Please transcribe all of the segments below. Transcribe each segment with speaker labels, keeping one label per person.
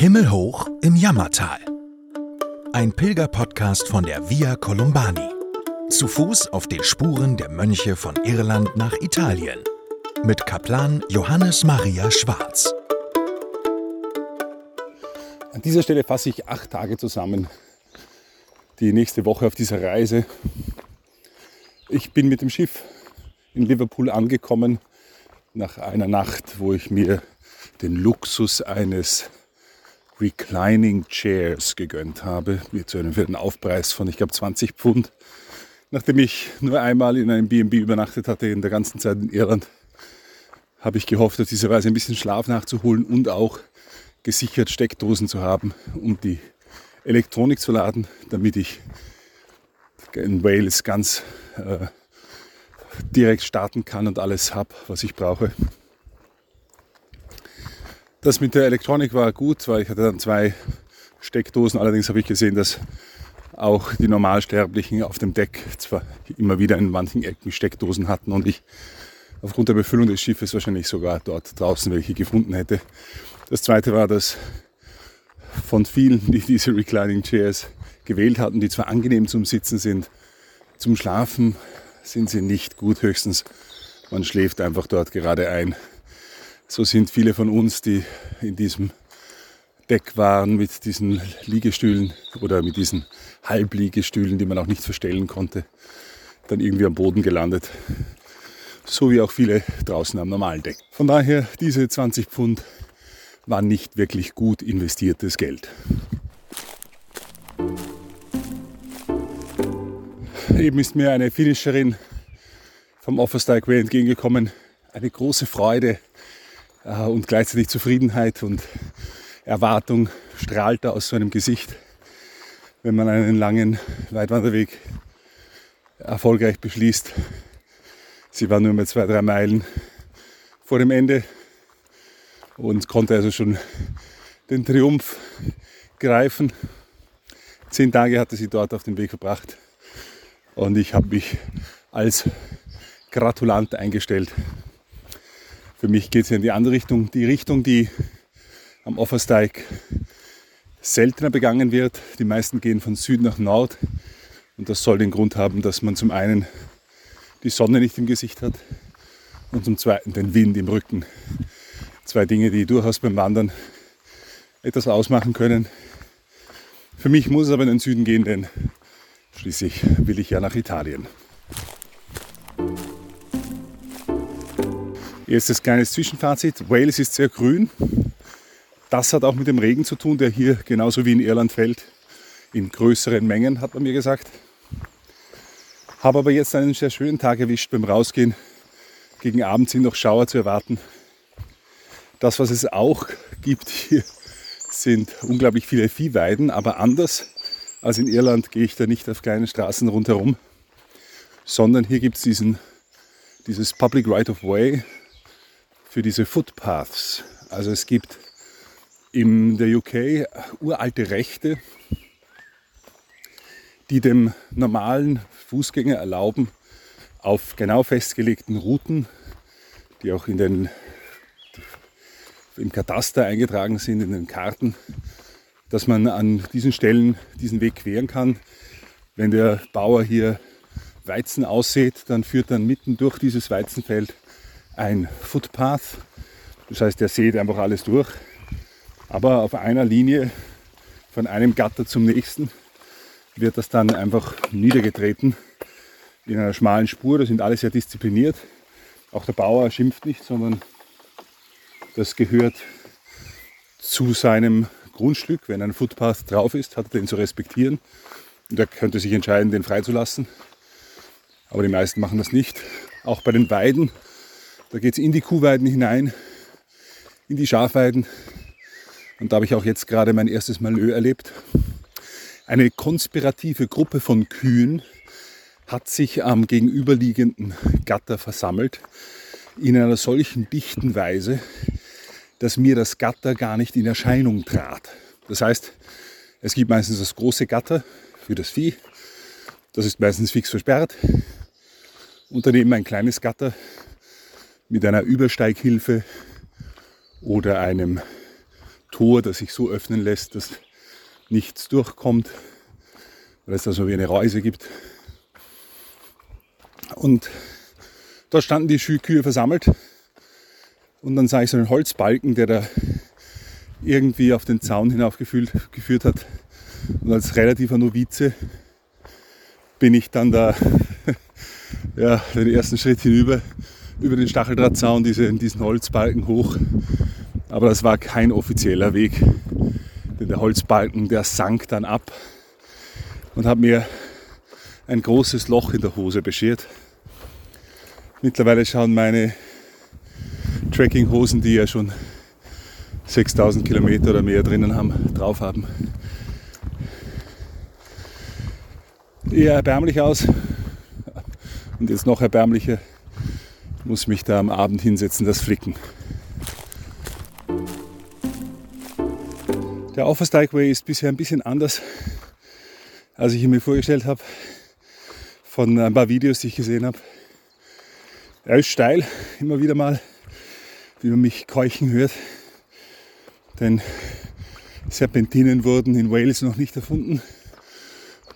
Speaker 1: Himmelhoch im Jammertal. Ein Pilgerpodcast von der Via Columbani. Zu Fuß auf den Spuren der Mönche von Irland nach Italien. Mit Kaplan Johannes Maria Schwarz.
Speaker 2: An dieser Stelle fasse ich acht Tage zusammen. Die nächste Woche auf dieser Reise. Ich bin mit dem Schiff in Liverpool angekommen nach einer Nacht, wo ich mir den Luxus eines Reclining Chairs gegönnt habe, mir zu einem den Aufpreis von, ich glaube, 20 Pfund. Nachdem ich nur einmal in einem B&B übernachtet hatte in der ganzen Zeit in Irland, habe ich gehofft, auf diese Weise ein bisschen Schlaf nachzuholen und auch gesichert Steckdosen zu haben, um die Elektronik zu laden, damit ich in Wales ganz äh, direkt starten kann und alles habe, was ich brauche. Das mit der Elektronik war gut, weil ich hatte dann zwei Steckdosen. Allerdings habe ich gesehen, dass auch die Normalsterblichen auf dem Deck zwar immer wieder in manchen Ecken Steckdosen hatten und ich aufgrund der Befüllung des Schiffes wahrscheinlich sogar dort draußen welche gefunden hätte. Das zweite war, dass von vielen, die diese Reclining Chairs gewählt hatten, die zwar angenehm zum Sitzen sind, zum Schlafen sind sie nicht gut, höchstens man schläft einfach dort gerade ein. So sind viele von uns, die in diesem Deck waren mit diesen Liegestühlen oder mit diesen Halbliegestühlen, die man auch nicht verstellen konnte, dann irgendwie am Boden gelandet. So wie auch viele draußen am normalen Deck. Von daher, diese 20 Pfund waren nicht wirklich gut investiertes Geld. Eben ist mir eine Finisherin vom Offersteig Way entgegengekommen. Eine große Freude und gleichzeitig Zufriedenheit und Erwartung strahlte aus so einem Gesicht, wenn man einen langen Weitwanderweg erfolgreich beschließt. Sie war nur mehr zwei, drei Meilen vor dem Ende und konnte also schon den Triumph greifen. Zehn Tage hatte sie dort auf dem Weg verbracht und ich habe mich als Gratulant eingestellt. Für mich geht es in die andere Richtung, die Richtung, die am Offersteig seltener begangen wird. Die meisten gehen von Süd nach Nord und das soll den Grund haben, dass man zum einen die Sonne nicht im Gesicht hat und zum zweiten den Wind im Rücken. Zwei Dinge, die durchaus beim Wandern etwas ausmachen können. Für mich muss es aber in den Süden gehen, denn schließlich will ich ja nach Italien. Erstes kleines Zwischenfazit. Wales ist sehr grün. Das hat auch mit dem Regen zu tun, der hier genauso wie in Irland fällt. In größeren Mengen, hat man mir gesagt. Habe aber jetzt einen sehr schönen Tag erwischt beim Rausgehen. Gegen Abend sind noch Schauer zu erwarten. Das, was es auch gibt hier, sind unglaublich viele Viehweiden, aber anders als in Irland gehe ich da nicht auf kleinen Straßen rundherum, sondern hier gibt es dieses Public Right of Way, für diese Footpaths. Also es gibt in der UK uralte Rechte, die dem normalen Fußgänger erlauben, auf genau festgelegten Routen, die auch in den, im Kataster eingetragen sind, in den Karten, dass man an diesen Stellen diesen Weg queren kann. Wenn der Bauer hier Weizen aussät, dann führt dann mitten durch dieses Weizenfeld ein Footpath. Das heißt, er sieht einfach alles durch. Aber auf einer Linie von einem Gatter zum nächsten wird das dann einfach niedergetreten in einer schmalen Spur. Da sind alle sehr diszipliniert. Auch der Bauer schimpft nicht, sondern das gehört zu seinem Grundstück. Wenn ein Footpath drauf ist, hat er den zu respektieren. Und er könnte sich entscheiden, den freizulassen. Aber die meisten machen das nicht. Auch bei den Weiden da geht es in die Kuhweiden hinein, in die Schafweiden. Und da habe ich auch jetzt gerade mein erstes Malheur erlebt. Eine konspirative Gruppe von Kühen hat sich am gegenüberliegenden Gatter versammelt in einer solchen dichten Weise, dass mir das Gatter gar nicht in Erscheinung trat. Das heißt, es gibt meistens das große Gatter für das Vieh. Das ist meistens fix versperrt. Und daneben ein kleines Gatter mit einer Übersteighilfe oder einem Tor, das sich so öffnen lässt, dass nichts durchkommt, weil es da so wie eine Reuse gibt. Und da standen die Kühe versammelt und dann sah ich so einen Holzbalken, der da irgendwie auf den Zaun hinaufgeführt geführt hat. Und als relativer Novize bin ich dann da ja, den ersten Schritt hinüber, über den Stacheldrahtzaun, diese, diesen Holzbalken hoch. Aber das war kein offizieller Weg, denn der Holzbalken, der sank dann ab und hat mir ein großes Loch in der Hose beschert. Mittlerweile schauen meine Trekkinghosen, die ja schon 6000 Kilometer oder mehr drinnen haben, drauf haben, eher erbärmlich aus. Und jetzt noch erbärmlicher, muss mich da am Abend hinsetzen, das flicken. Der Offersteig Way ist bisher ein bisschen anders, als ich ihn mir vorgestellt habe, von ein paar Videos, die ich gesehen habe. Er ist steil, immer wieder mal, wie man mich keuchen hört. Denn Serpentinen wurden in Wales noch nicht erfunden.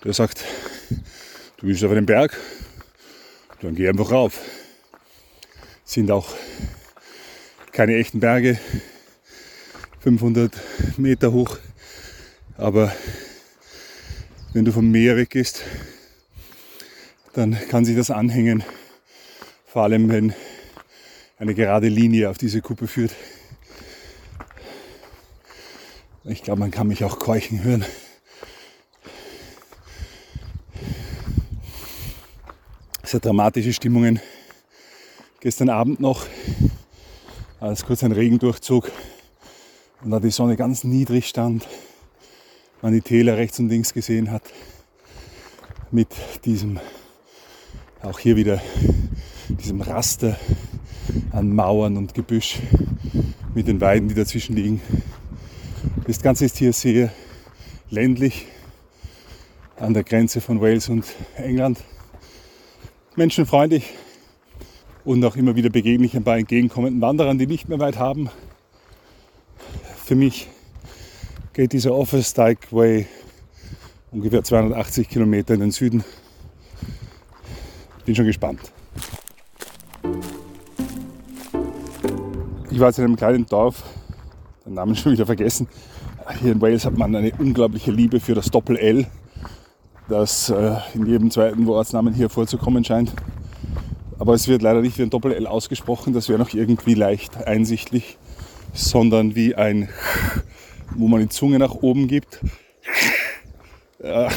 Speaker 2: Der sagt, du bist auf einem Berg, dann geh einfach rauf. Sind auch keine echten Berge, 500 Meter hoch, aber wenn du vom Meer weggehst, dann kann sich das anhängen vor allem, wenn eine gerade Linie auf diese Kuppe führt. Ich glaube, man kann mich auch keuchen hören. Sehr dramatische Stimmungen. Gestern Abend noch, als kurz ein Regendurchzug und da die Sonne ganz niedrig stand, man die Täler rechts und links gesehen hat, mit diesem, auch hier wieder diesem Raster an Mauern und Gebüsch mit den Weiden, die dazwischen liegen. Das Ganze ist hier sehr ländlich an der Grenze von Wales und England. Menschenfreundlich und auch immer wieder begegne ich ein paar entgegenkommenden Wanderern, die nicht mehr weit haben. Für mich geht dieser Office Dyke Way ungefähr 280 Kilometer in den Süden. Bin schon gespannt. Ich war jetzt in einem kleinen Dorf, den Namen schon wieder vergessen. Hier in Wales hat man eine unglaubliche Liebe für das Doppel-L, das äh, in jedem zweiten Ortsnamen hier vorzukommen scheint. Aber es wird leider nicht wie ein Doppel-L ausgesprochen, das wäre noch irgendwie leicht einsichtlich, sondern wie ein, wo man die Zunge nach oben gibt. Äh,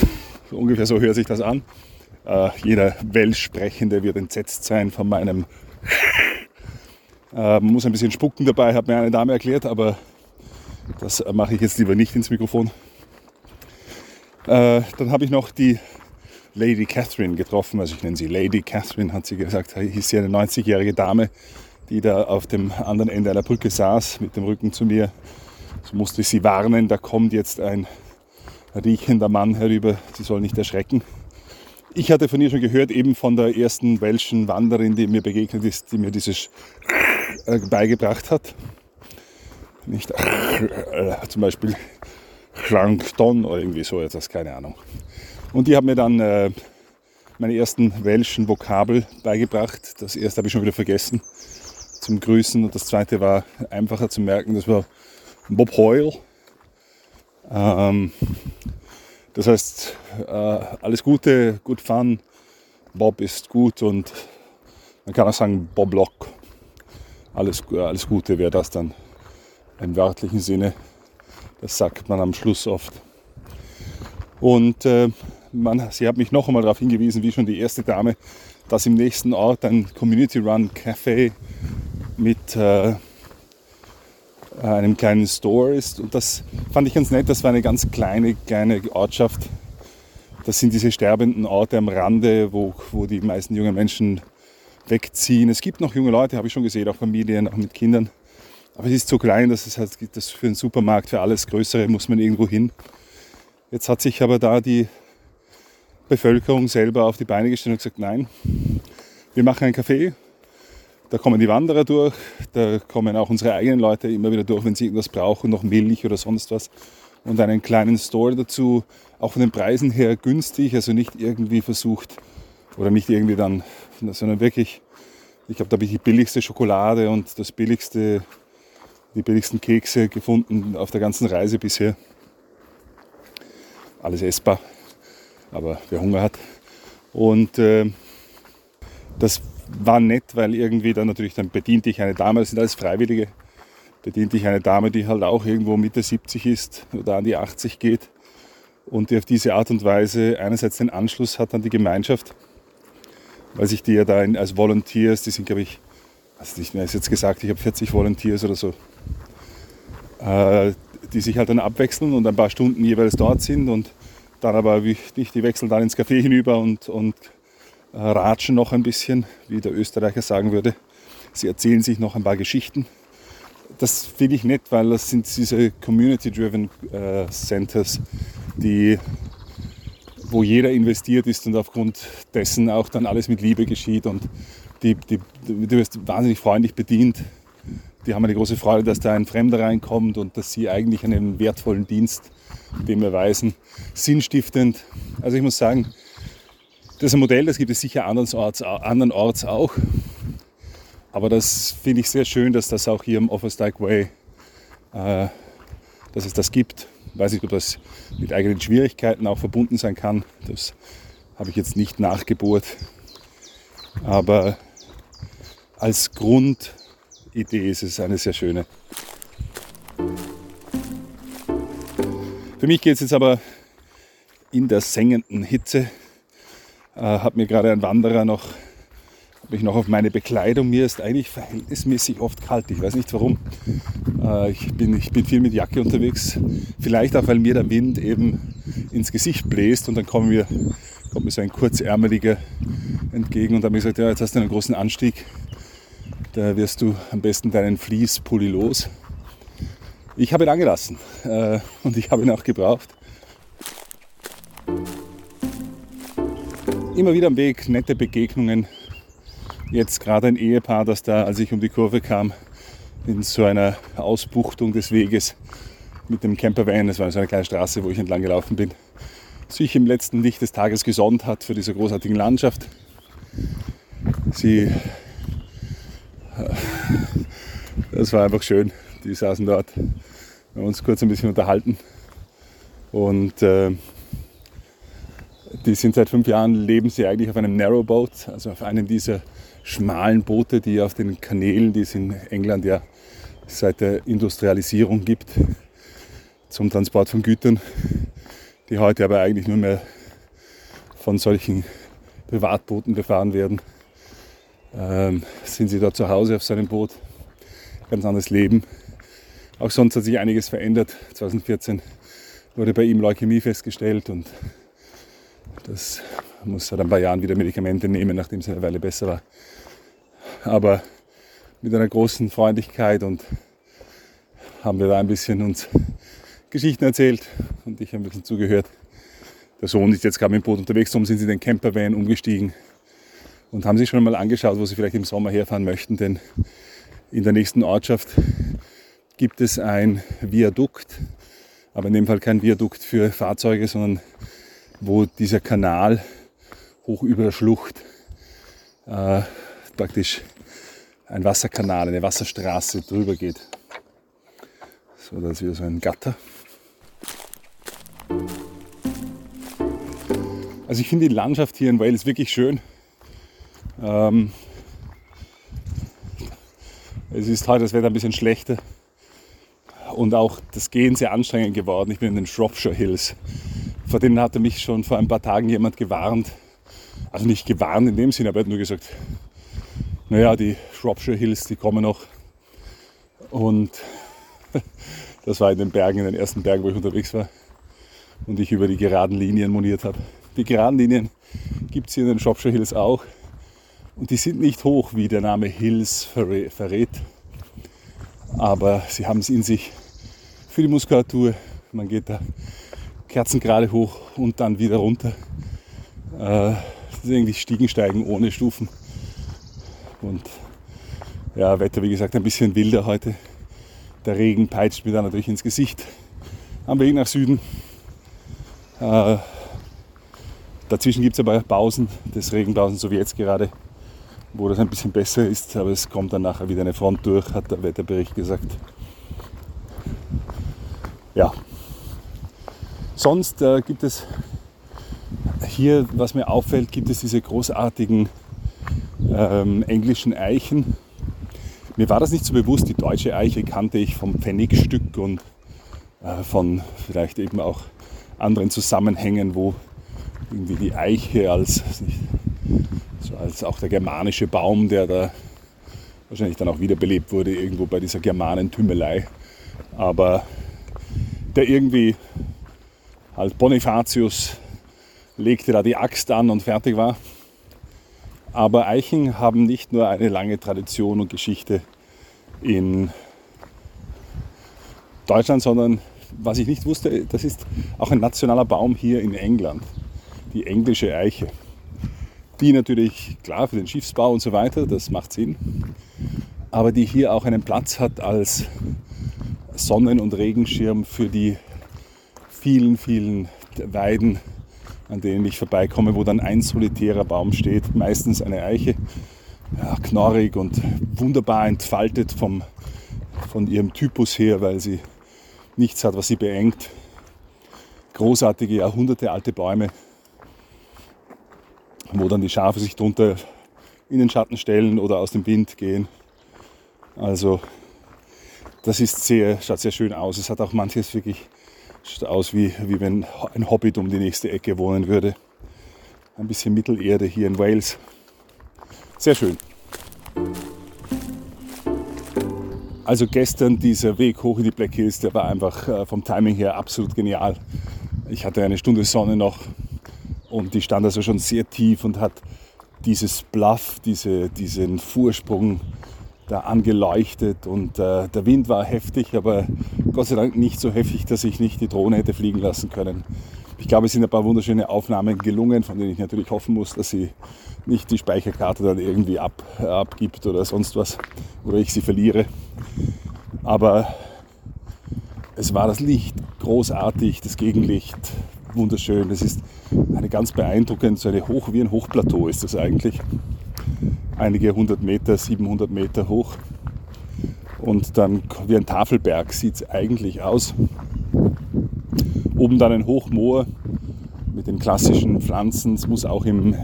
Speaker 2: ungefähr so hört sich das an. Äh, jeder Welschsprechende wird entsetzt sein von meinem äh, man muss ein bisschen spucken dabei, hat mir eine Dame erklärt, aber das mache ich jetzt lieber nicht ins Mikrofon. Äh, dann habe ich noch die Lady Catherine getroffen, also ich nenne sie Lady Catherine, hat sie gesagt, hieß sie eine 90-jährige Dame, die da auf dem anderen Ende einer Brücke saß, mit dem Rücken zu mir. So musste ich sie warnen, da kommt jetzt ein riechender Mann herüber, sie soll nicht erschrecken. Ich hatte von ihr schon gehört, eben von der ersten welschen Wanderin, die mir begegnet ist, die mir dieses äh, beigebracht hat. Nicht äh, zum Beispiel Plankton oder irgendwie so etwas, keine Ahnung. Und die hat mir dann äh, meine ersten welschen Vokabel beigebracht. Das erste habe ich schon wieder vergessen zum Grüßen und das zweite war einfacher zu merken, das war Bob Hoyle. Ähm, das heißt, äh, alles Gute, gut Fun, Bob ist gut und man kann auch sagen Bob Lock alles, alles Gute wäre das dann im wörtlichen Sinne. Das sagt man am Schluss oft. Und äh, man, sie hat mich noch einmal darauf hingewiesen, wie schon die erste Dame, dass im nächsten Ort ein Community Run Café mit äh, einem kleinen Store ist. Und das fand ich ganz nett. Das war eine ganz kleine, kleine Ortschaft. Das sind diese sterbenden Orte am Rande, wo, wo die meisten jungen Menschen wegziehen. Es gibt noch junge Leute, habe ich schon gesehen, auch Familien, auch mit Kindern. Aber es ist so klein, dass es halt das für einen Supermarkt, für alles Größere muss man irgendwo hin. Jetzt hat sich aber da die Bevölkerung selber auf die Beine gestellt und gesagt, nein, wir machen ein Café. Da kommen die Wanderer durch, da kommen auch unsere eigenen Leute immer wieder durch, wenn sie irgendwas brauchen, noch Milch oder sonst was. Und einen kleinen Store dazu, auch von den Preisen her günstig, also nicht irgendwie versucht oder nicht irgendwie dann, sondern wirklich, ich glaube, da habe ich die billigste Schokolade und das billigste, die billigsten Kekse gefunden auf der ganzen Reise bisher. Alles essbar, aber wer Hunger hat. Und äh, das war nett, weil irgendwie dann natürlich, dann bediente ich eine Dame, das sind alles Freiwillige, bediente ich eine Dame, die halt auch irgendwo Mitte 70 ist oder an die 80 geht und die auf diese Art und Weise einerseits den Anschluss hat an die Gemeinschaft, weil sich die ja da als Volunteers, die sind glaube ich, also nicht mehr ist jetzt gesagt, ich habe 40 Volunteers oder so, äh, die sich halt dann abwechseln und ein paar Stunden jeweils dort sind und dann aber nicht, die wechseln dann ins Café hinüber und, und äh, ratschen noch ein bisschen, wie der Österreicher sagen würde. Sie erzählen sich noch ein paar Geschichten. Das finde ich nett, weil das sind diese Community-Driven äh, Centers, die, wo jeder investiert ist und aufgrund dessen auch dann alles mit Liebe geschieht und die, die, du wirst wahnsinnig freundlich bedient. Die haben eine große Freude, dass da ein Fremder reinkommt und dass sie eigentlich einen wertvollen Dienst dem erweisen. Sinnstiftend. Also ich muss sagen, das ist ein Modell, das gibt es sicher andernorts, andernorts auch. Aber das finde ich sehr schön, dass das auch hier im Offersteig Way, äh, dass es das gibt. Weiß nicht, ob das mit eigenen Schwierigkeiten auch verbunden sein kann. Das habe ich jetzt nicht nachgebohrt. Aber als Grundidee ist es eine sehr schöne. Für mich geht es jetzt aber in der sengenden Hitze. Äh, hat mir gerade ein Wanderer noch, habe ich noch auf meine Bekleidung, mir ist eigentlich verhältnismäßig oft kalt, ich weiß nicht warum. Äh, ich, bin, ich bin viel mit Jacke unterwegs, vielleicht auch, weil mir der Wind eben ins Gesicht bläst und dann kommen wir, kommt mir so ein kurzärmeliger entgegen und habe mir gesagt, ja, jetzt hast du einen großen Anstieg, da wirst du am besten deinen Fließpulli los. Ich habe ihn angelassen äh, und ich habe ihn auch gebraucht. immer wieder am Weg nette Begegnungen. Jetzt gerade ein Ehepaar, das da, als ich um die Kurve kam, in so einer Ausbuchtung des Weges mit dem Campervan, das war so eine kleine Straße, wo ich entlang gelaufen bin, sich im letzten Licht des Tages gesonnt hat für diese großartigen Landschaft. Sie, äh, das war einfach schön. Die saßen dort, wir uns kurz ein bisschen unterhalten und äh, die sind seit fünf Jahren, leben sie eigentlich auf einem Narrowboat, also auf einem dieser schmalen Boote, die auf den Kanälen, die es in England ja seit der Industrialisierung gibt, zum Transport von Gütern, die heute aber eigentlich nur mehr von solchen Privatbooten befahren werden. Ähm, sind sie da zu Hause auf seinem Boot, ganz anderes Leben. Auch sonst hat sich einiges verändert. 2014 wurde bei ihm Leukämie festgestellt und das muss seit ein paar Jahren wieder Medikamente nehmen, nachdem es eine Weile besser war. Aber mit einer großen Freundlichkeit und haben wir da ein bisschen uns Geschichten erzählt und ich habe ein bisschen zugehört. Der Sohn ist jetzt gerade mit dem Boot unterwegs, darum sind sie in den Campervan umgestiegen und haben sich schon mal angeschaut, wo sie vielleicht im Sommer herfahren möchten, denn in der nächsten Ortschaft gibt es ein Viadukt, aber in dem Fall kein Viadukt für Fahrzeuge, sondern wo dieser Kanal hoch über der Schlucht äh, praktisch ein Wasserkanal, eine Wasserstraße drüber geht. So, da ist wieder so ein Gatter. Also ich finde die Landschaft hier in Wales wirklich schön. Ähm, es ist heute das Wetter ein bisschen schlechter und auch das Gehen sehr anstrengend geworden. Ich bin in den Shropshire Hills vor denen hatte mich schon vor ein paar Tagen jemand gewarnt. Also nicht gewarnt in dem Sinne, aber er hat nur gesagt, naja, die Shropshire Hills, die kommen noch. Und das war in den Bergen, in den ersten Bergen, wo ich unterwegs war. Und ich über die geraden Linien moniert habe. Die geraden Linien gibt es hier in den Shropshire Hills auch. Und die sind nicht hoch, wie der Name Hills verrät. Aber sie haben es in sich für die Muskulatur. Man geht da Kerzen gerade hoch und dann wieder runter. Äh, das ist eigentlich Stiegensteigen ohne Stufen. Und
Speaker 3: Ja, Wetter wie gesagt ein bisschen wilder heute. Der Regen peitscht mir da natürlich ins Gesicht. Am Weg nach Süden. Äh, dazwischen gibt es aber Pausen des Regenpausen, so wie jetzt gerade, wo das ein bisschen besser ist. Aber es kommt dann nachher wieder eine Front durch, hat der Wetterbericht gesagt. Ja. Sonst äh, gibt es hier, was mir auffällt, gibt es diese großartigen ähm, englischen Eichen. Mir war das nicht so bewusst, die deutsche Eiche kannte ich vom Pfennigstück und äh, von vielleicht eben auch anderen Zusammenhängen, wo irgendwie die Eiche als, so als auch der germanische Baum, der da wahrscheinlich dann auch wiederbelebt wurde, irgendwo bei dieser Germanentümmelei. Aber der irgendwie halt Bonifatius legte da die Axt an und fertig war. Aber Eichen haben nicht nur eine lange Tradition und Geschichte in Deutschland, sondern was ich nicht wusste, das ist auch ein nationaler Baum hier in England, die englische Eiche. Die natürlich, klar, für den Schiffsbau und so weiter, das macht Sinn, aber die hier auch einen Platz hat als Sonnen- und Regenschirm für die vielen, vielen Weiden, an denen ich vorbeikomme, wo dann ein solitärer Baum steht, meistens eine Eiche, ja, knorrig und wunderbar entfaltet vom, von ihrem Typus her, weil sie nichts hat, was sie beengt. Großartige, jahrhundertealte Bäume, wo dann die Schafe sich drunter in den Schatten stellen oder aus dem Wind gehen. Also das ist sehr, schaut sehr schön aus. Es hat auch manches wirklich aus wie, wie wenn ein Hobbit um die nächste Ecke wohnen würde. Ein bisschen Mittelerde hier in Wales. Sehr schön. Also gestern dieser Weg hoch in die Black Hills, der war einfach äh, vom Timing her absolut genial. Ich hatte eine Stunde Sonne noch und die stand also schon sehr tief und hat dieses Bluff, diese, diesen Vorsprung da angeleuchtet und äh, der Wind war heftig, aber Gott sei Dank nicht so heftig, dass ich nicht die Drohne hätte fliegen lassen können. Ich glaube, es sind ein paar wunderschöne Aufnahmen gelungen, von denen ich natürlich hoffen muss, dass sie nicht die Speicherkarte dann irgendwie ab, abgibt oder sonst was oder ich sie verliere. Aber es war das Licht großartig, das Gegenlicht wunderschön. Es ist eine ganz beeindruckend, so eine Hoch, wie ein Hochplateau ist das eigentlich einige hundert Meter, 700 Meter hoch. Und dann wie ein Tafelberg sieht es eigentlich aus. Oben dann ein Hochmoor mit den klassischen Pflanzen. Es muss auch im,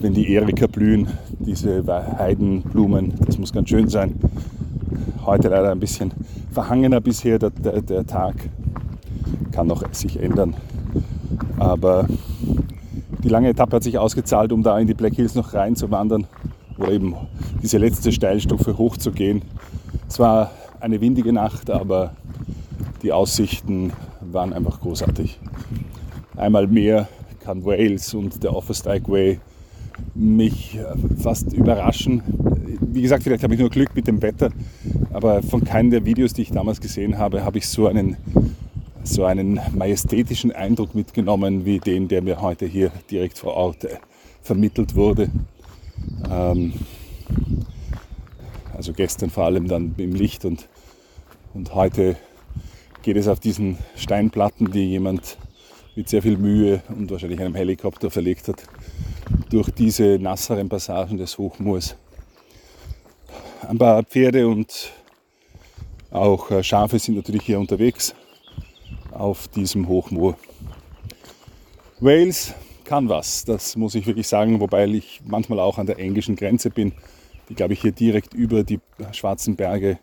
Speaker 3: wenn die Erika blühen, diese Heidenblumen, das muss ganz schön sein. Heute leider ein bisschen verhangener bisher der, der, der Tag. Kann noch sich ändern. Aber die lange Etappe hat sich ausgezahlt, um da in die Black Hills noch reinzuwandern oder eben diese letzte Steilstufe hochzugehen. Es war eine windige Nacht, aber die Aussichten waren einfach großartig. Einmal mehr kann Wales und der Offerstrike Way mich fast überraschen. Wie gesagt, vielleicht habe ich nur Glück mit dem Wetter, aber von keinem der Videos, die ich damals gesehen habe, habe ich so einen, so einen majestätischen Eindruck mitgenommen wie den, der mir heute hier direkt vor Ort vermittelt wurde. Ähm, also gestern vor allem dann im Licht und, und heute geht es auf diesen Steinplatten, die jemand mit sehr viel Mühe und wahrscheinlich einem Helikopter verlegt hat, durch diese nasseren Passagen des Hochmoors. Ein paar Pferde und auch äh, Schafe sind natürlich hier unterwegs auf diesem Hochmoor. Wales kann was, das muss ich wirklich sagen, wobei ich manchmal auch an der englischen Grenze bin, die glaube ich hier direkt über die schwarzen Berge,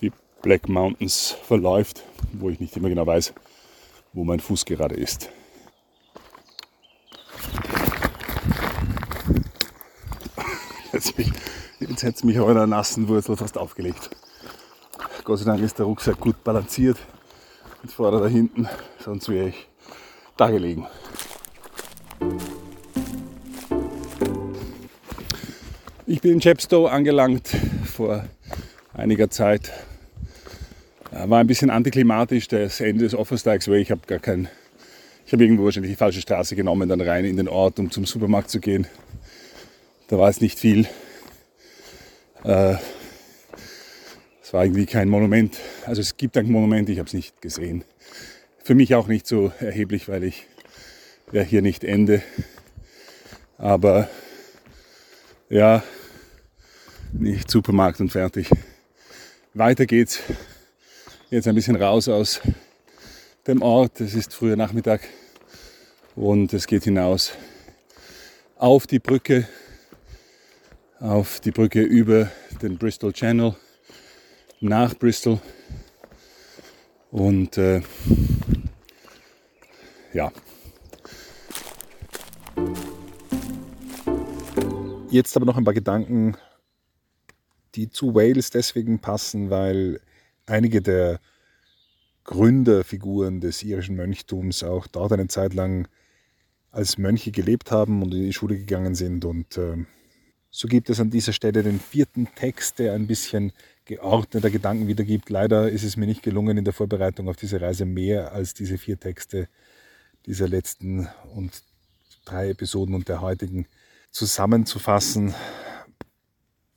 Speaker 3: die Black Mountains verläuft, wo ich nicht immer genau weiß, wo mein Fuß gerade ist. Jetzt, jetzt hätte mich einer nassen Wurzel fast aufgelegt. Gott sei Dank ist der Rucksack gut balanciert. Mit vorne da hinten, sonst wäre ich da gelegen. Ich bin in Chepstow angelangt vor einiger Zeit. War ein bisschen antiklimatisch, das Ende des Offersteigs Way. Ich habe gar kein, ich habe irgendwo wahrscheinlich die falsche Straße genommen, dann rein in den Ort, um zum Supermarkt zu gehen. Da war es nicht viel. Äh, es war irgendwie kein Monument. Also es gibt ein Monument, ich habe es nicht gesehen. Für mich auch nicht so erheblich, weil ich ja hier nicht ende. Aber ja, nicht Supermarkt und fertig. Weiter geht's. Jetzt ein bisschen raus aus dem Ort. Es ist früher Nachmittag und es geht hinaus auf die Brücke, auf die Brücke über den Bristol Channel nach Bristol. Und äh, ja.
Speaker 2: Jetzt aber noch ein paar Gedanken, die zu Wales deswegen passen, weil einige der Gründerfiguren des irischen Mönchtums auch dort eine Zeit lang als Mönche gelebt haben und in die Schule gegangen sind. Und äh, so gibt es an dieser Stelle den vierten Text, der ein bisschen geordneter Gedanken wiedergibt. Leider ist es mir nicht gelungen, in der Vorbereitung auf diese Reise mehr als diese vier Texte dieser letzten und drei Episoden und der heutigen zusammenzufassen.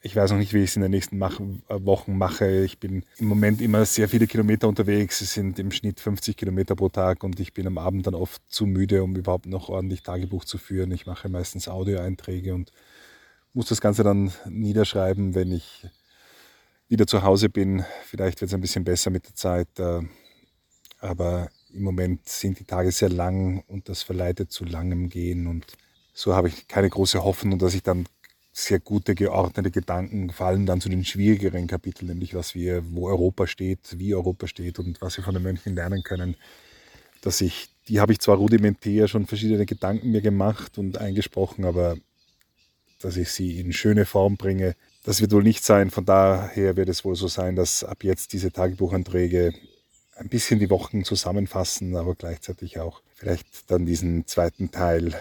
Speaker 2: Ich weiß noch nicht, wie ich es in den nächsten Mach Wochen mache. Ich bin im Moment immer sehr viele Kilometer unterwegs. Es sind im Schnitt 50 Kilometer pro Tag und ich bin am Abend dann oft zu müde, um überhaupt noch ordentlich Tagebuch zu führen. Ich mache meistens Audioeinträge und muss das Ganze dann niederschreiben, wenn ich wieder zu Hause bin. Vielleicht wird es ein bisschen besser mit der Zeit. Äh, aber im Moment sind die Tage sehr lang und das verleitet zu langem Gehen und so habe ich keine große Hoffnung, dass ich dann sehr gute, geordnete Gedanken fallen dann zu den schwierigeren Kapiteln, nämlich was wir, wo Europa steht, wie Europa steht und was wir von den Mönchen lernen können. Dass ich, die habe ich zwar rudimentär schon verschiedene Gedanken mir gemacht und eingesprochen, aber dass ich sie in schöne Form bringe, das wird wohl nicht sein. Von daher wird es wohl so sein, dass ab jetzt diese Tagebuchanträge ein bisschen die Wochen zusammenfassen, aber gleichzeitig auch vielleicht dann diesen zweiten Teil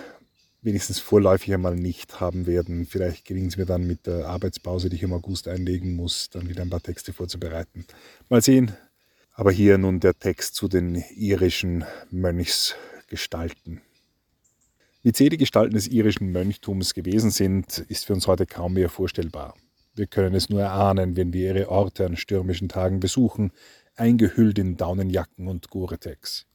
Speaker 2: wenigstens vorläufig einmal nicht haben werden. Vielleicht gelingt es mir dann mit der Arbeitspause, die ich im August einlegen muss, dann wieder ein paar Texte vorzubereiten. Mal sehen. Aber hier nun der Text zu den irischen Mönchsgestalten. Wie zäh die Gestalten des irischen Mönchtums gewesen sind, ist für uns heute kaum mehr vorstellbar. Wir können es nur erahnen, wenn wir ihre Orte an stürmischen Tagen besuchen, eingehüllt in Daunenjacken und Gore-Tex.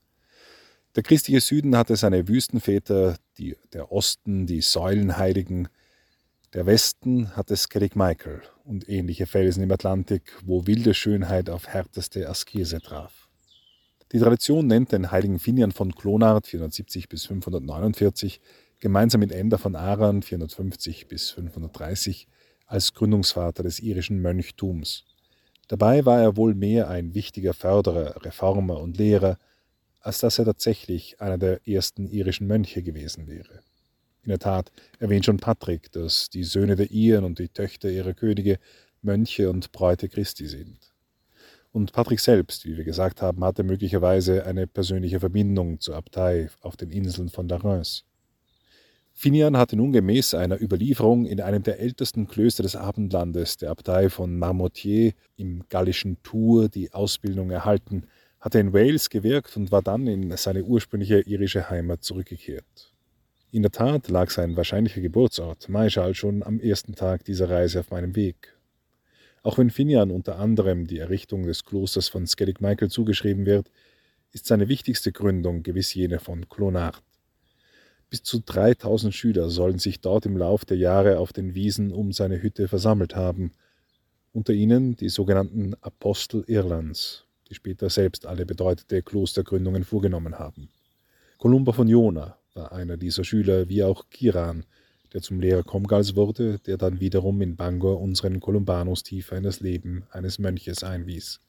Speaker 2: Der christliche Süden hatte seine Wüstenväter, die, der Osten die Säulenheiligen, der Westen hatte Skellig Michael und ähnliche Felsen im Atlantik, wo wilde Schönheit auf härteste Askese traf. Die Tradition nennt den heiligen Finian von Clonard 470 bis 549 gemeinsam mit Ender von Aran 450 bis 530 als Gründungsvater des irischen Mönchtums. Dabei war er wohl mehr ein wichtiger Förderer, Reformer und Lehrer als dass er tatsächlich einer der ersten irischen Mönche gewesen wäre. In der Tat erwähnt schon Patrick, dass die Söhne der Iren und die Töchter ihrer Könige Mönche und Bräute Christi sind. Und Patrick selbst, wie wir gesagt haben, hatte möglicherweise eine persönliche Verbindung zur Abtei auf den Inseln von Darens. Finian hatte nun gemäß einer Überlieferung in einem der ältesten Klöster des Abendlandes, der Abtei von Marmotier im gallischen Tour, die Ausbildung erhalten, hatte in Wales gewirkt und war dann in seine ursprüngliche irische Heimat zurückgekehrt. In der Tat lag sein wahrscheinlicher Geburtsort, Maishal, schon am ersten Tag dieser Reise auf meinem Weg. Auch wenn Finian unter anderem die Errichtung des Klosters von Skellig Michael zugeschrieben wird, ist seine wichtigste Gründung gewiss jene von Clonard. Bis zu 3000 Schüler sollen sich dort im Lauf der Jahre auf den Wiesen um seine Hütte versammelt haben, unter ihnen die sogenannten Apostel Irlands, die später selbst alle bedeutete Klostergründungen vorgenommen haben. Kolumba von Jona war einer dieser Schüler, wie auch Kiran, der zum Lehrer Komgals wurde, der dann wiederum in Bangor unseren Kolumbanus tiefer in das Leben eines Mönches einwies.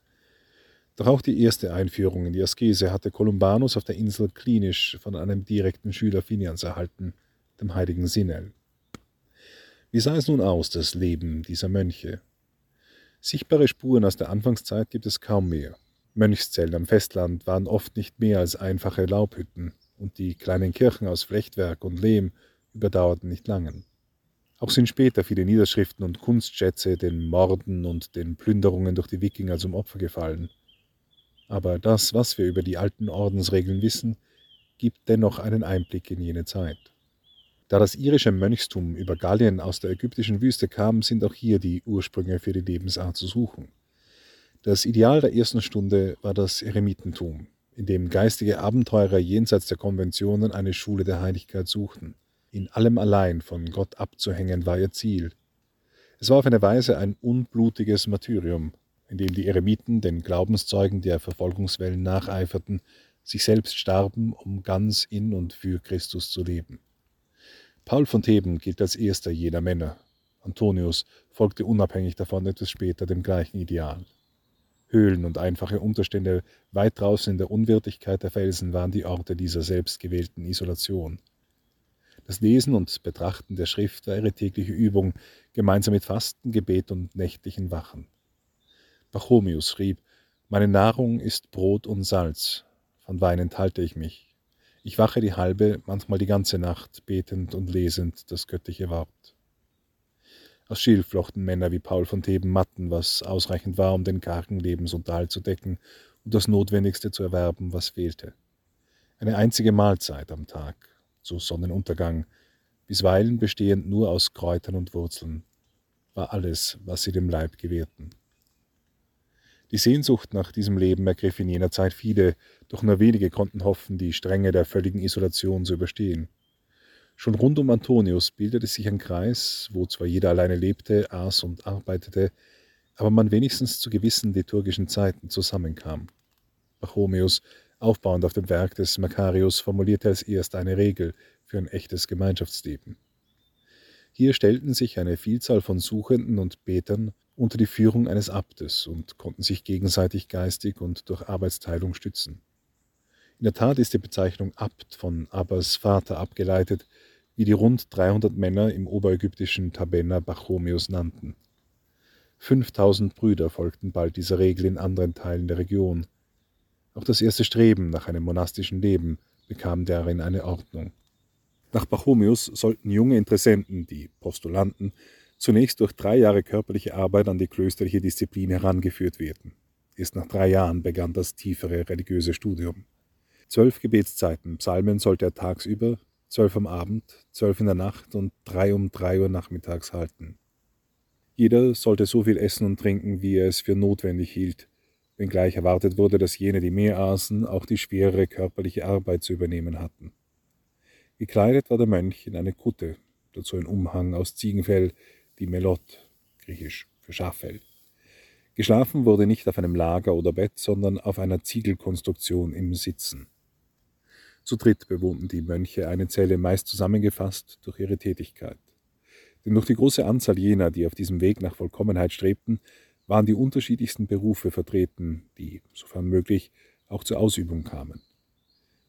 Speaker 2: Doch auch die erste Einführung in die Askese hatte Kolumbanus auf der Insel klinisch von einem direkten Schüler Finians erhalten, dem heiligen Sinel. Wie sah es nun aus, das Leben dieser Mönche? Sichtbare Spuren aus der Anfangszeit gibt es kaum mehr. Mönchszellen am Festland waren oft nicht mehr als einfache Laubhütten, und die kleinen Kirchen aus Flechtwerk und Lehm überdauerten nicht lange. Auch sind später viele Niederschriften und Kunstschätze den Morden und den Plünderungen durch die Wikinger zum Opfer gefallen. Aber das, was wir über die alten Ordensregeln wissen, gibt dennoch einen Einblick in jene Zeit. Da das irische Mönchstum über Gallien aus der ägyptischen Wüste kam, sind auch hier die Ursprünge für die Lebensart zu suchen. Das Ideal der ersten Stunde war das Eremitentum, in dem geistige Abenteurer jenseits der Konventionen eine Schule der Heiligkeit suchten. In allem allein von Gott abzuhängen war ihr Ziel. Es war auf eine Weise ein unblutiges Martyrium, in dem die Eremiten den Glaubenszeugen der Verfolgungswellen nacheiferten, sich selbst starben, um ganz in und für Christus zu leben. Paul von Theben gilt als erster jener Männer. Antonius folgte unabhängig davon etwas später dem gleichen Ideal. Höhlen und einfache Unterstände weit draußen in der Unwirtigkeit der Felsen waren die Orte dieser selbstgewählten Isolation. Das Lesen und Betrachten der Schrift war ihre tägliche Übung, gemeinsam mit Fasten, Gebet und nächtlichen Wachen. Pachomius schrieb, Meine Nahrung ist Brot und Salz, von Wein enthalte ich mich. Ich wache die halbe, manchmal die ganze Nacht, betend und lesend das göttliche Wort. Aus Schilf flochten Männer wie Paul von Theben Matten, was ausreichend war, um den kargen Lebensunterhalt zu decken und das Notwendigste zu erwerben, was fehlte. Eine einzige Mahlzeit am Tag, zu Sonnenuntergang, bisweilen bestehend nur aus Kräutern und Wurzeln, war alles, was sie dem Leib gewährten. Die Sehnsucht nach diesem Leben ergriff in jener Zeit viele, doch nur wenige konnten hoffen, die Strenge der völligen Isolation zu überstehen. Schon rund um Antonius bildete sich ein Kreis, wo zwar jeder alleine lebte, aß und arbeitete, aber man wenigstens zu gewissen liturgischen Zeiten zusammenkam. Pachomius, aufbauend auf dem Werk des Makarius, formulierte als erst eine Regel für ein echtes Gemeinschaftsleben. Hier stellten sich eine Vielzahl von Suchenden und Betern unter die Führung eines Abtes und konnten sich gegenseitig geistig und durch Arbeitsteilung stützen. In der Tat ist die Bezeichnung Abt von Abbas Vater abgeleitet, wie die rund 300 Männer im oberägyptischen Tabenna Bachomius nannten. 5000 Brüder folgten bald dieser Regel in anderen Teilen der Region. Auch das erste Streben nach einem monastischen Leben bekam darin eine Ordnung. Nach Bachomius sollten junge Interessenten, die Postulanten, zunächst durch drei Jahre körperliche Arbeit an die klösterliche Disziplin herangeführt werden. Erst nach drei Jahren begann das tiefere religiöse Studium. Zwölf Gebetszeiten, Psalmen sollte er tagsüber, zwölf am Abend, zwölf in der Nacht und drei um drei Uhr nachmittags halten. Jeder sollte so viel essen und trinken, wie er es für notwendig hielt, wenngleich erwartet wurde, dass jene, die mehr aßen, auch die schwerere körperliche Arbeit zu übernehmen hatten. Gekleidet war der Mönch in eine Kutte, dazu ein Umhang aus Ziegenfell, die Melot, griechisch für Schaffell. Geschlafen wurde nicht auf einem Lager oder Bett, sondern auf einer Ziegelkonstruktion im Sitzen. Zu dritt bewohnten die Mönche eine Zelle meist zusammengefasst durch ihre Tätigkeit. Denn durch die große Anzahl jener, die auf diesem Weg nach Vollkommenheit strebten, waren die unterschiedlichsten Berufe vertreten, die, sofern möglich, auch zur Ausübung kamen.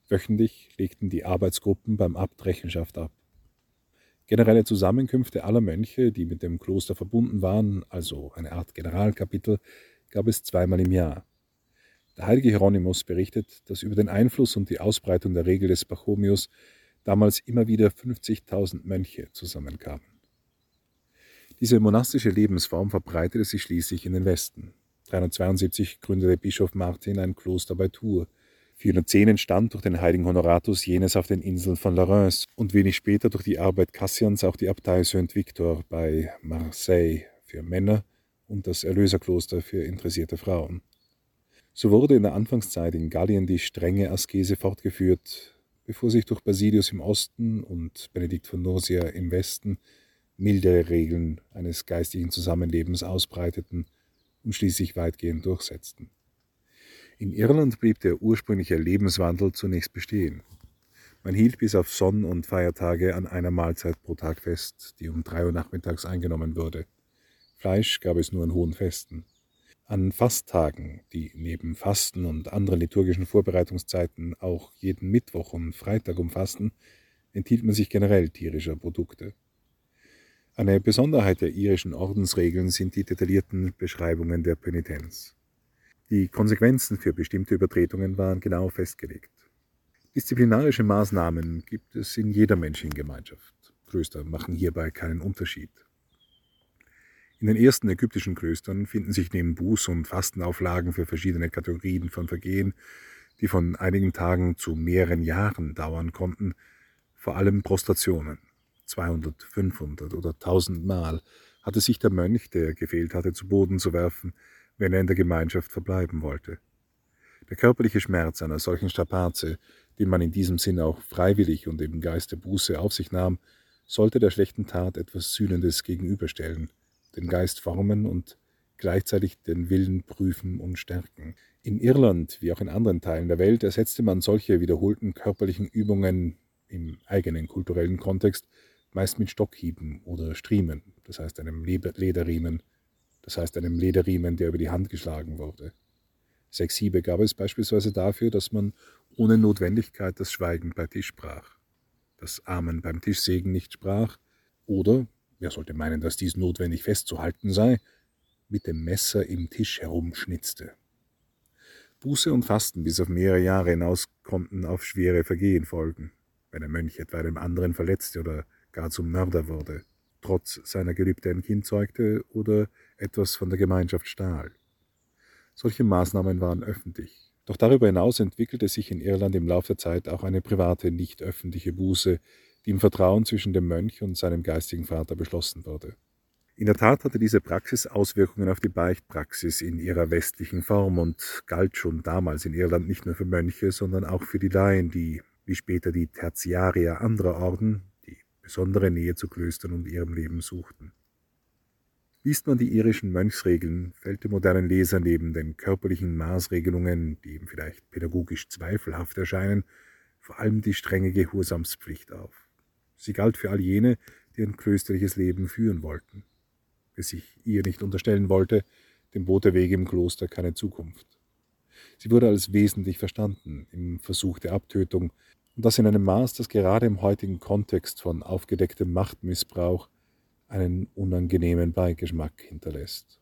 Speaker 2: Wöchentlich legten die Arbeitsgruppen beim Abt Rechenschaft ab. Generelle Zusammenkünfte aller Mönche, die mit dem Kloster verbunden waren, also eine Art Generalkapitel, gab es zweimal im Jahr. Der heilige Hieronymus berichtet, dass über den Einfluss und die Ausbreitung der Regel des Pachomius damals immer wieder 50.000 Mönche zusammenkamen. Diese monastische Lebensform verbreitete sich schließlich in den Westen. 372 gründete Bischof Martin ein Kloster bei Tours. 410 entstand durch den heiligen Honoratus jenes auf den Inseln von Larens und wenig später durch die Arbeit Cassians auch die Abtei Saint-Victor bei Marseille für Männer und das Erlöserkloster für interessierte Frauen. So wurde in der Anfangszeit in Gallien die strenge Askese fortgeführt, bevor sich durch Basilius im Osten und Benedikt von Nursia im Westen mildere Regeln eines geistigen Zusammenlebens ausbreiteten und schließlich weitgehend durchsetzten. In Irland blieb der ursprüngliche Lebenswandel zunächst bestehen. Man hielt bis auf Sonn- und Feiertage an einer Mahlzeit pro Tag fest, die um drei Uhr nachmittags eingenommen wurde. Fleisch gab es nur an hohen Festen. An Fasttagen, die neben Fasten und anderen liturgischen Vorbereitungszeiten auch jeden Mittwoch und Freitag umfassten, enthielt man sich generell tierischer Produkte. Eine Besonderheit der irischen Ordensregeln sind die detaillierten Beschreibungen der Penitenz. Die Konsequenzen für bestimmte Übertretungen waren genau festgelegt. Disziplinarische Maßnahmen gibt es in jeder Menschengemeinschaft. Klöster machen hierbei keinen Unterschied. In den ersten ägyptischen Klöstern finden sich neben Buß- und Fastenauflagen für verschiedene Kategorien von Vergehen, die von einigen Tagen zu mehreren Jahren dauern konnten, vor allem Prostrationen, 200, 500 oder 1000 Mal hatte sich der Mönch, der gefehlt hatte, zu Boden zu werfen, wenn er in der Gemeinschaft verbleiben wollte. Der körperliche Schmerz einer solchen Strapaze, den man in diesem Sinn auch freiwillig und im Geiste Buße auf sich nahm, sollte der schlechten Tat etwas Sühnendes gegenüberstellen, den Geist formen und gleichzeitig den Willen prüfen und stärken. In Irland wie auch in anderen Teilen der Welt ersetzte man solche wiederholten körperlichen Übungen im eigenen kulturellen Kontext meist mit Stockhieben oder Striemen, das heißt einem Lederriemen, das heißt einem Lederriemen, der über die Hand geschlagen wurde. Sechs Hiebe gab es beispielsweise dafür, dass man ohne Notwendigkeit das Schweigen bei Tisch sprach, das Amen beim Tischsägen nicht sprach, oder, wer sollte meinen, dass dies notwendig festzuhalten sei, mit dem Messer im Tisch herumschnitzte. Buße und Fasten bis auf mehrere Jahre hinaus konnten auf schwere Vergehen folgen, wenn ein Mönch etwa einem anderen verletzte oder gar zum Mörder wurde, trotz seiner Gelübde ein Kind zeugte oder etwas von der Gemeinschaft stahl. Solche Maßnahmen waren öffentlich. Doch darüber hinaus entwickelte sich in Irland im Laufe der Zeit auch eine private, nicht öffentliche Buße, die im Vertrauen zwischen dem Mönch und seinem geistigen Vater beschlossen wurde. In der Tat hatte diese Praxis Auswirkungen auf die Beichtpraxis in ihrer westlichen Form und galt schon damals in Irland nicht nur für Mönche, sondern auch für die Laien, die, wie später die Tertiarier anderer Orden, besondere Nähe zu Klöstern und ihrem Leben suchten. Liest man die irischen Mönchsregeln, fällt dem modernen Leser neben den körperlichen Maßregelungen, die ihm vielleicht pädagogisch zweifelhaft erscheinen, vor allem die strenge Gehorsamspflicht auf. Sie galt für all jene, die ein klösterliches Leben führen wollten es sich ihr nicht unterstellen wollte, dem bot der Weg im Kloster keine Zukunft. Sie wurde als wesentlich verstanden im Versuch der Abtötung, und das in einem Maß, das gerade im heutigen Kontext von aufgedecktem Machtmissbrauch einen unangenehmen Beigeschmack hinterlässt.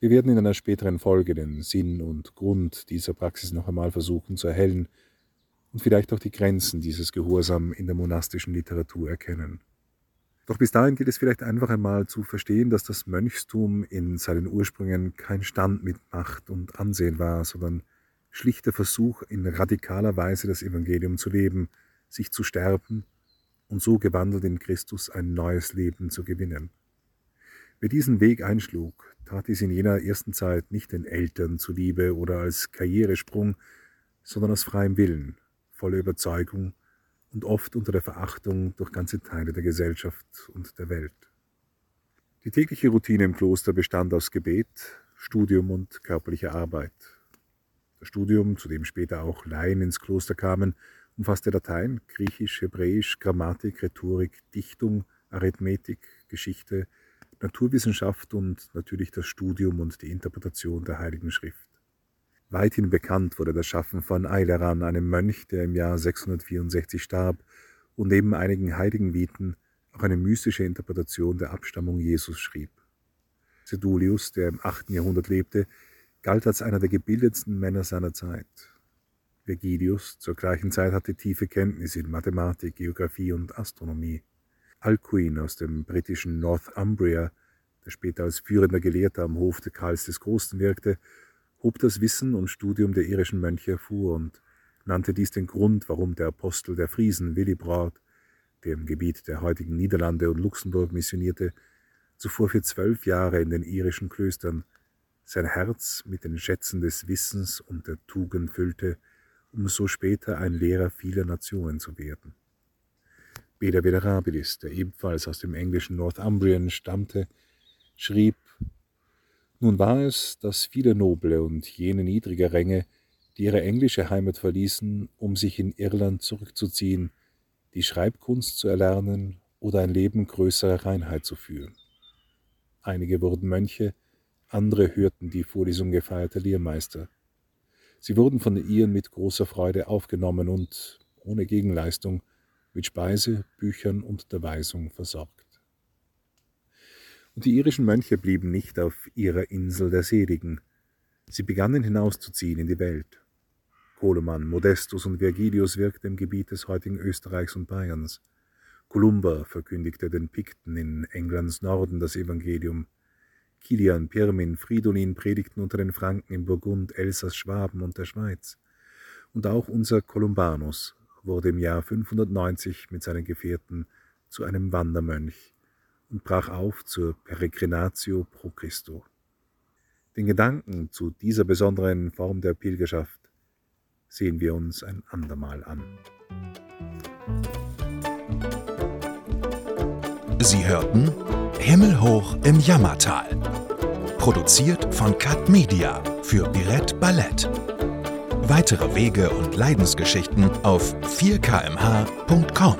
Speaker 2: Wir werden in einer späteren Folge den Sinn und Grund dieser Praxis noch einmal versuchen zu erhellen und vielleicht auch die Grenzen dieses Gehorsam in der monastischen Literatur erkennen. Doch bis dahin gilt es vielleicht einfach einmal zu verstehen, dass das Mönchstum in seinen Ursprüngen kein Stand mit Macht und Ansehen war, sondern schlichter Versuch, in radikaler Weise das Evangelium zu leben, sich zu sterben und so gewandelt in Christus ein neues Leben zu gewinnen. Wer diesen Weg einschlug, tat dies in jener ersten Zeit nicht den Eltern zuliebe oder als Karrieresprung, sondern aus freiem Willen, voller Überzeugung und oft unter der Verachtung durch ganze Teile der Gesellschaft und der Welt. Die tägliche Routine im Kloster bestand aus Gebet, Studium und körperlicher Arbeit. Das Studium, zu dem später auch Laien ins Kloster kamen, umfasste Latein, Griechisch, Hebräisch, Grammatik, Rhetorik, Dichtung, Arithmetik, Geschichte, Naturwissenschaft und natürlich das Studium und die Interpretation der Heiligen Schrift. Weithin bekannt wurde das Schaffen von Eileran, einem Mönch, der im Jahr 664 starb und neben einigen Heiligenviten auch eine mystische Interpretation der Abstammung Jesus schrieb. Sedulius, der im 8. Jahrhundert lebte, galt als einer der gebildetsten Männer seiner Zeit. Vergilius zur gleichen Zeit hatte tiefe Kenntnisse in Mathematik, Geographie und Astronomie. Alcuin aus dem britischen Northumbria, der später als führender Gelehrter am Hof des Karls des Großen wirkte, hob das Wissen und Studium der irischen Mönche hervor und nannte dies den Grund, warum der Apostel der Friesen Willibrord, der im Gebiet der heutigen Niederlande und Luxemburg missionierte, zuvor für zwölf Jahre in den irischen Klöstern sein Herz mit den Schätzen des Wissens und der Tugend füllte, um so später ein Lehrer vieler Nationen zu werden. Beda Venerabilis, der ebenfalls aus dem englischen Northumbrien stammte, schrieb nun war es, dass viele Noble und jene niedriger Ränge, die ihre englische Heimat verließen, um sich in Irland zurückzuziehen, die Schreibkunst zu erlernen oder ein Leben größerer Reinheit zu führen. Einige wurden Mönche, andere hörten die Vorlesung gefeierter Lehrmeister. Sie wurden von ihren mit großer Freude aufgenommen und, ohne Gegenleistung, mit Speise, Büchern und Unterweisung versorgt. Und die irischen Mönche blieben nicht auf ihrer Insel der Seligen. Sie begannen hinauszuziehen in die Welt. Koloman, Modestus und Vergilius wirkten im Gebiet des heutigen Österreichs und Bayerns. Columba verkündigte den Pikten in Englands Norden das Evangelium. Kilian, Pirmin, Fridolin predigten unter den Franken in Burgund, Elsass, Schwaben und der Schweiz. Und auch unser Columbanus wurde im Jahr 590 mit seinen Gefährten zu einem Wandermönch und brach auf zur Peregrinatio pro Christo. Den Gedanken zu dieser besonderen Form der Pilgerschaft sehen wir uns ein andermal an.
Speaker 1: Sie hörten Himmelhoch im Jammertal. Produziert von Cut Media für Birett Ballett. Weitere Wege und Leidensgeschichten auf 4kmh.com.